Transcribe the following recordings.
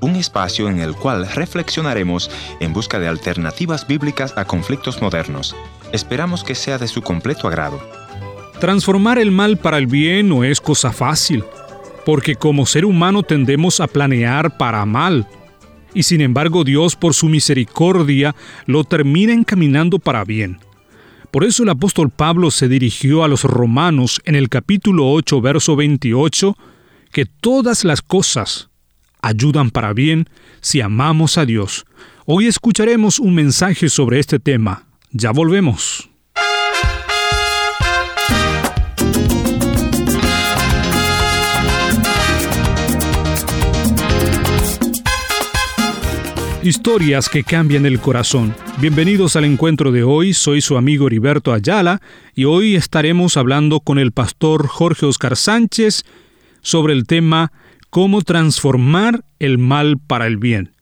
Un espacio en el cual reflexionaremos en busca de alternativas bíblicas a conflictos modernos. Esperamos que sea de su completo agrado. Transformar el mal para el bien no es cosa fácil, porque como ser humano tendemos a planear para mal, y sin embargo Dios por su misericordia lo termina encaminando para bien. Por eso el apóstol Pablo se dirigió a los romanos en el capítulo 8, verso 28, que todas las cosas ayudan para bien si amamos a Dios. Hoy escucharemos un mensaje sobre este tema. Ya volvemos. Historias que cambian el corazón. Bienvenidos al encuentro de hoy, soy su amigo Heriberto Ayala y hoy estaremos hablando con el pastor Jorge Oscar Sánchez sobre el tema Cómo transformar el mal para el bien.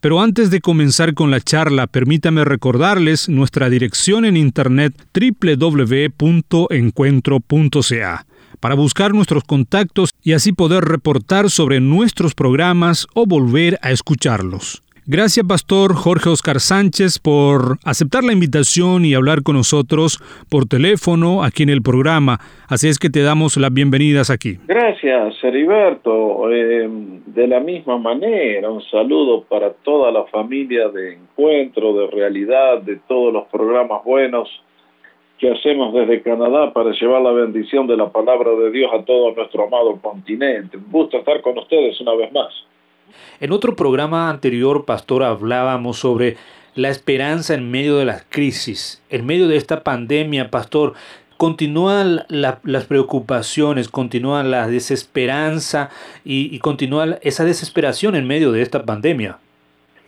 Pero antes de comenzar con la charla, permítame recordarles nuestra dirección en internet www.encuentro.ca para buscar nuestros contactos y así poder reportar sobre nuestros programas o volver a escucharlos. Gracias, Pastor Jorge Oscar Sánchez, por aceptar la invitación y hablar con nosotros por teléfono aquí en el programa. Así es que te damos las bienvenidas aquí. Gracias, Heriberto. Eh, de la misma manera, un saludo para toda la familia de Encuentro, de Realidad, de todos los programas buenos que hacemos desde Canadá para llevar la bendición de la palabra de Dios a todo nuestro amado continente. Un gusto estar con ustedes una vez más. En otro programa anterior, Pastor, hablábamos sobre la esperanza en medio de las crisis, en medio de esta pandemia, Pastor. Continúan las preocupaciones, continúa la desesperanza y, continúa esa desesperación en medio de esta pandemia.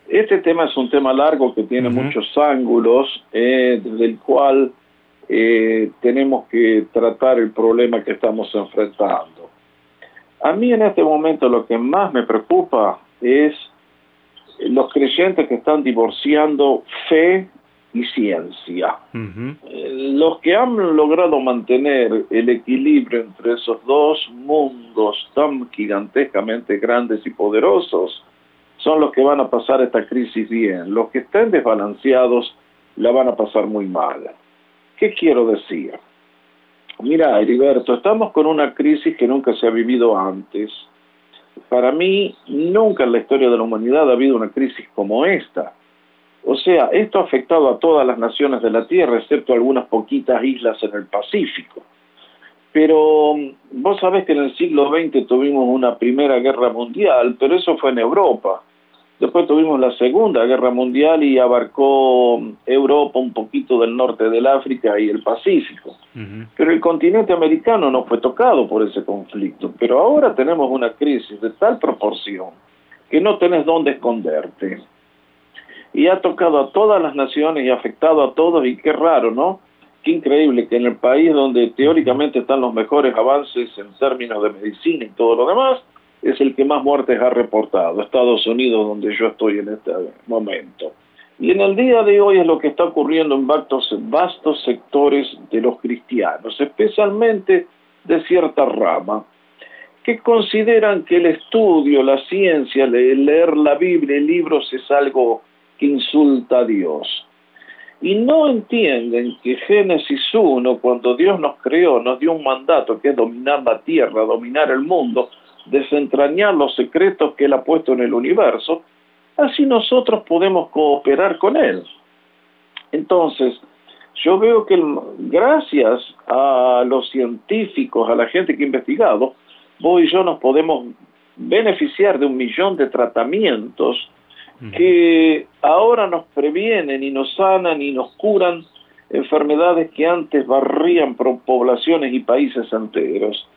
Este tema es un tema largo que tiene muchos ángulos, eh, desde el cual eh, tenemos que tratar el problema que estamos enfrentando. A mí en este momento lo que más me preocupa es los creyentes que están divorciando fe y ciencia. Eh, los que han logrado mantener el equilibrio entre esos dos mundos tan gigantescamente grandes y poderosos son los que van a pasar esta crisis bien. Los que estén desbalanceados la van a pasar muy mal. ¿Qué quiero decir? Mira, Heriberto, estamos con una crisis que nunca se ha vivido antes. Para mí, nunca en la historia de la humanidad ha habido una crisis como esta. O sea, esto ha afectado a todas las naciones de la Tierra, excepto algunas poquitas islas en el Pacífico. Pero vos sabés que en el siglo XX tuvimos una primera guerra mundial, pero eso fue en Europa. Después tuvimos la Segunda Guerra Mundial y abarcó Europa, un poquito del norte del África y el Pacífico. Pero el continente americano no fue tocado por ese conflicto. Pero ahora tenemos una crisis de tal proporción que no tenés dónde esconderte. Y ha tocado a todas las naciones y ha afectado a todos y qué raro, ¿no? Qué increíble que en el país donde teóricamente están los mejores avances en términos de medicina y todo lo demás, es el que más muertes ha reportado, Estados Unidos, donde yo estoy en este momento. Y en el día de hoy es lo que está ocurriendo en vastos, vastos sectores de los cristianos, especialmente de cierta rama, que consideran que el estudio, la ciencia, leer la Biblia y libros es algo que insulta a Dios. Y no entienden que Génesis 1, cuando Dios nos creó, nos dio un mandato que es dominar la tierra, dominar el mundo, desentrañar los secretos que Él ha puesto en el universo, así nosotros podemos cooperar con Él. Entonces, yo veo que gracias a los científicos, a la gente que ha investigado, vos y yo nos podemos beneficiar de un millón de tratamientos que ahora nos previenen y nos sanan y nos curan enfermedades que antes barrían poblaciones y países enteros.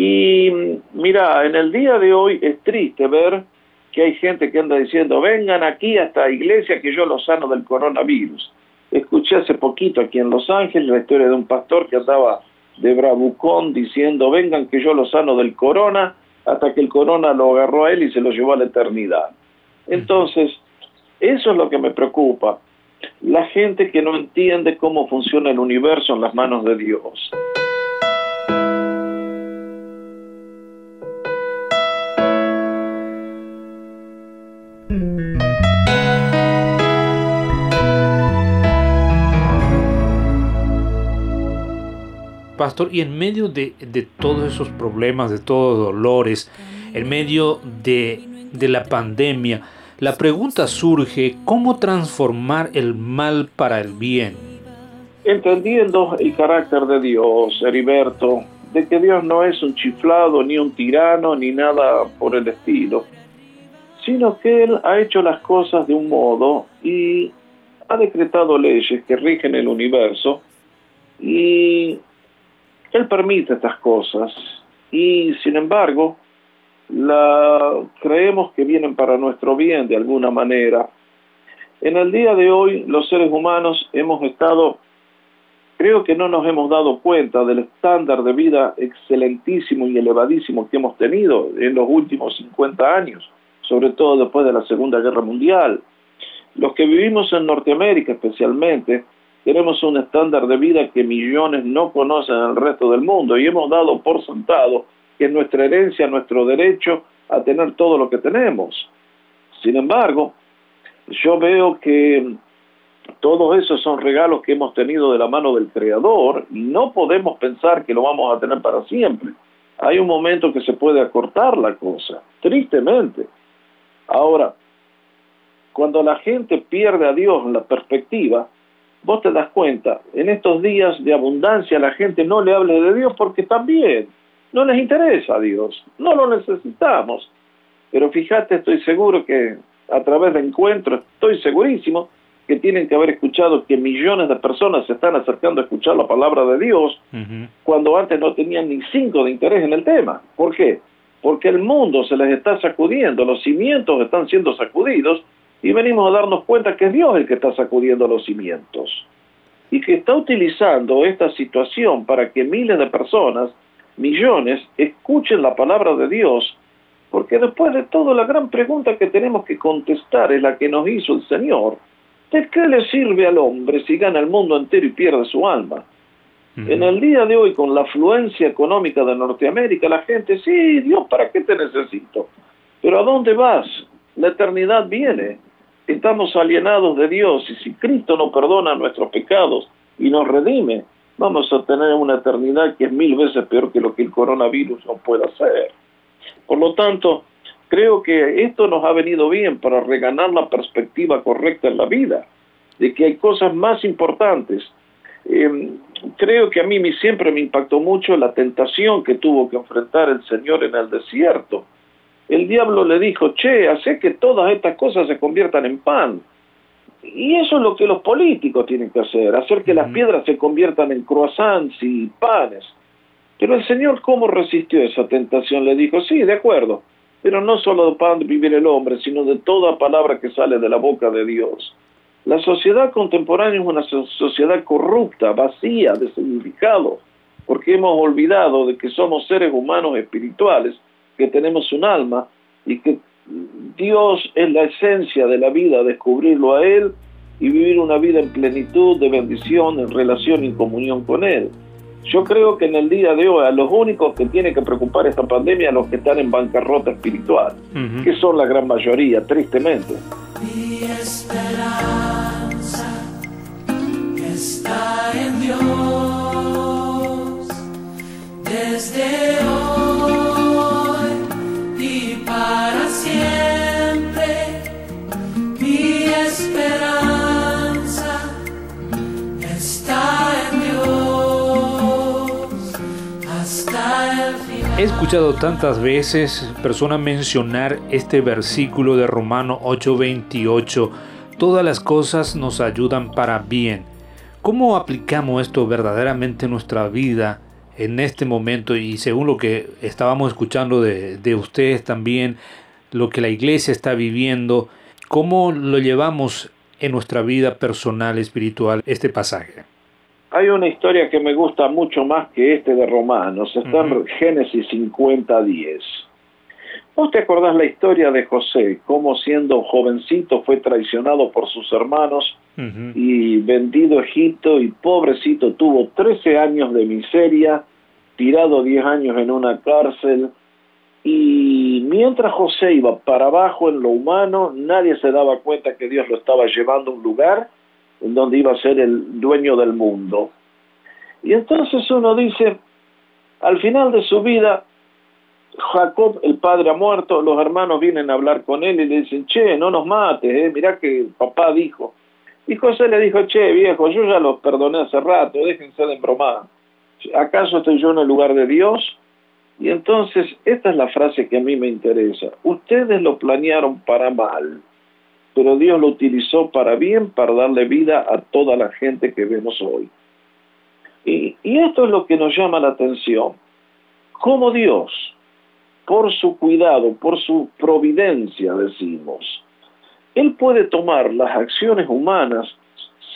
Y mira, en el día de hoy es triste ver que hay gente que anda diciendo, vengan aquí a esta iglesia que yo los sano del coronavirus. Escuché hace poquito aquí en Los Ángeles la historia de un pastor que andaba de bravucón diciendo, vengan que yo los sano del corona, hasta que el corona lo agarró a él y se lo llevó a la eternidad. Entonces, eso es lo que me preocupa. La gente que no entiende cómo funciona el universo en las manos de Dios. Pastor, y en medio de, de todos esos problemas, de todos los dolores, en medio de, de la pandemia, la pregunta surge, ¿cómo transformar el mal para el bien? Entendiendo el carácter de Dios, Heriberto, de que Dios no es un chiflado, ni un tirano, ni nada por el estilo, sino que Él ha hecho las cosas de un modo y ha decretado leyes que rigen el universo y Él permite estas cosas y sin embargo la, creemos que vienen para nuestro bien de alguna manera. En el día de hoy los seres humanos hemos estado creo que no nos hemos dado cuenta del estándar de vida excelentísimo y elevadísimo que hemos tenido en los últimos 50 años, sobre todo después de la Segunda Guerra Mundial. Los que vivimos en Norteamérica especialmente, tenemos un estándar de vida que millones no conocen en el resto del mundo y hemos dado por sentado que es nuestra herencia, nuestro derecho a tener todo lo que tenemos. Sin embargo, yo veo que todos esos son regalos que hemos tenido de la mano del Creador y no podemos pensar que lo vamos a tener para siempre. Hay un momento que se puede acortar la cosa, tristemente. Ahora, cuando la gente pierde a Dios en la perspectiva, vos te das cuenta, en estos días de abundancia la gente no le hable de Dios porque también no les interesa a Dios, no lo necesitamos. Pero fíjate, estoy seguro que a través de encuentros, estoy segurísimo que tienen que haber escuchado que millones de personas se están acercando a escuchar la palabra de Dios cuando antes no tenían ni cinco de interés en el tema. ¿Por qué? Porque el mundo se les está sacudiendo, los cimientos están siendo sacudidos y venimos a darnos cuenta que es Dios el que está sacudiendo los cimientos y que está utilizando esta situación para que miles de personas, millones, escuchen la palabra de Dios, porque después de todo la gran pregunta que tenemos que contestar es la que nos hizo el Señor ¿De qué le sirve al hombre si gana el mundo entero y pierde su alma? En el día de hoy, con la afluencia económica de Norteamérica, la gente, sí, Dios, ¿para qué te necesito? Pero ¿a dónde vas? La eternidad viene. Estamos alienados de Dios y si Cristo no perdona nuestros pecados y nos redime, vamos a tener una eternidad que es mil veces peor que lo que el coronavirus nos pueda hacer. Por lo tanto, creo que esto nos ha venido bien para reganar la perspectiva correcta en la vida, de que hay cosas más importantes. Em, creo que a mí siempre me impactó mucho la tentación que tuvo que enfrentar el Señor en el desierto. El diablo le dijo, che, hace que todas estas cosas se conviertan en pan. Y eso es lo que los políticos tienen que hacer, hacer que las piedras se conviertan en croissants y panes. Pero el Señor, ¿cómo resistió esa tentación? Le dijo, sí, de acuerdo, pero no solo de pan vivir el hombre, sino de toda palabra que sale de la boca de Dios. La sociedad contemporánea es una sociedad corrupta, vacía de significado, porque hemos olvidado de que somos seres humanos espirituales, que tenemos un alma y que Dios es la esencia de la vida, descubrirlo a Él y vivir una vida en plenitud de bendición, en relación y comunión con Él. Yo creo que en el día de hoy a los únicos que tiene que preocupar esta pandemia a los que están en bancarrota espiritual, que son la gran mayoría, tristemente. Mi esperanza está en Dios desde hoy He escuchado tantas veces personas mencionar este versículo de Romano 8:28. Todas las cosas nos ayudan para bien. ¿Cómo aplicamos esto verdaderamente en nuestra vida en este momento y según lo que estábamos escuchando de, de ustedes también, lo que la iglesia está viviendo, cómo lo llevamos en nuestra vida personal, espiritual, este pasaje? Hay una historia que me gusta mucho más que este de Romanos, está en Génesis 50:10. ¿Vos te acordás la historia de José, cómo siendo jovencito fue traicionado por sus hermanos y vendido a Egipto y pobrecito tuvo 13 años de miseria, tirado 10 años en una cárcel y mientras José iba para abajo en lo humano, nadie se daba cuenta que Dios lo estaba llevando a un lugar en donde iba a ser el dueño del mundo. Y entonces uno dice, al final de su vida, Jacob, el padre ha muerto, los hermanos vienen a hablar con él y le dicen, che, no nos mates, eh, mirá que papá dijo. Y José le dijo, che, viejo, yo ya los perdoné hace rato, déjense de embromar. ¿Acaso estoy yo en el lugar de Dios? Y entonces, esta es la frase que a mí me interesa. Ustedes lo planearon para mal, pero Dios lo utilizó para bien, para darle vida a toda la gente que vemos hoy. Y, esto es lo que nos llama la atención. Cómo Dios, por su cuidado, por su providencia, decimos, Él puede tomar las acciones humanas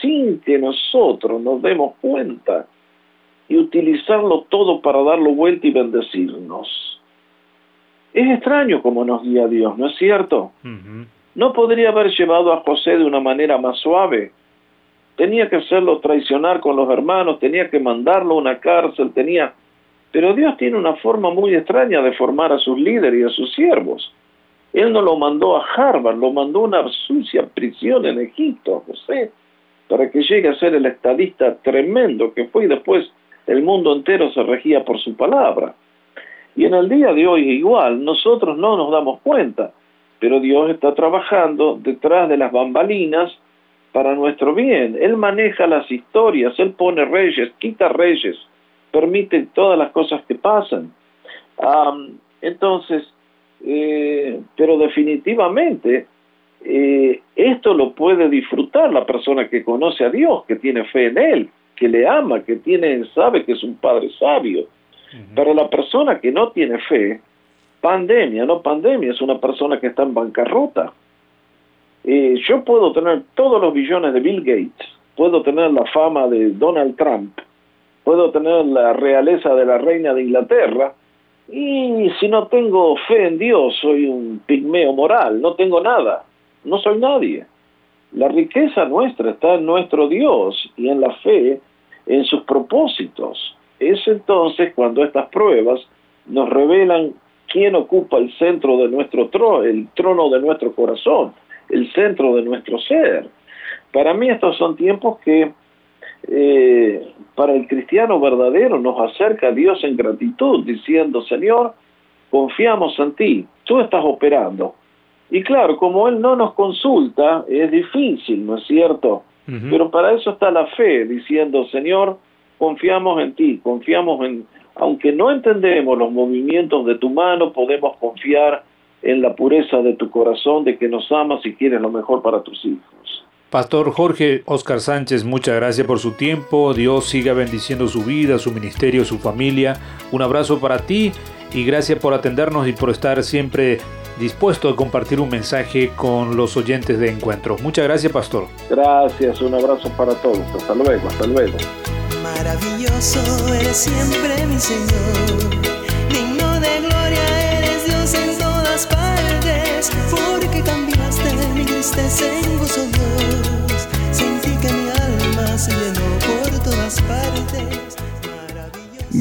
sin que nosotros nos demos cuenta y utilizarlo todo para darlo vuelta y bendecirnos. Es extraño como nos guía Dios, ¿no es cierto? No podría haber llevado a José de una manera más suave. Tenía que hacerlo traicionar con los hermanos, tenía que mandarlo a una cárcel, tenía... Pero Dios tiene una forma muy extraña de formar a sus líderes y a sus siervos. Él no lo mandó a Harvard, lo mandó a una sucia prisión en Egipto, José, para que llegue a ser el estadista tremendo que fue y después el mundo entero se regía por su palabra. Y en el día de hoy igual, nosotros no nos damos cuenta, pero Dios está trabajando detrás de las bambalinas para nuestro bien. Él maneja las historias, Él pone reyes, quita reyes, permite todas las cosas que pasan. entonces, eh, pero definitivamente eh, esto lo puede disfrutar la persona que conoce a Dios, que tiene fe en Él que le ama, que tiene, sabe que es un padre sabio. Pero la persona que no tiene fe, pandemia, no pandemia, es una persona que está en bancarrota. Yo puedo tener todos los billones de Bill Gates, puedo tener la fama de Donald Trump, puedo tener la realeza de la reina de Inglaterra, y si no tengo fe en Dios, soy un pigmeo moral, no tengo nada, no soy nadie. La riqueza nuestra está en nuestro Dios y en la fe en sus propósitos. Es entonces cuando estas pruebas nos revelan quién ocupa el centro de nuestro trono, el trono de nuestro corazón, el centro de nuestro ser. Para mí estos son tiempos que eh, para el cristiano verdadero nos acerca a Dios en gratitud, diciendo, Señor, confiamos en ti, tú estás operando. Y claro, como Él no nos consulta, es difícil, ¿no es cierto? Pero para eso está la fe, diciendo, Señor, confiamos en ti, confiamos en, aunque no entendemos los movimientos de tu mano, podemos confiar en la pureza de tu corazón, de que nos amas y quieres lo mejor para tus hijos. Pastor Jorge Oscar Sánchez, muchas gracias por su tiempo. Dios siga bendiciendo su vida, su ministerio, su familia. Un abrazo para ti y gracias por atendernos y por estar siempre dispuesto a compartir un mensaje con los oyentes de encuentro. Muchas gracias, pastor. Gracias, un abrazo para todos. Hasta luego, hasta luego. Maravilloso eres siempre, mi Señor. Digno de gloria eres Dios en todas partes. Porque cambiaste mi tristeza en gozo,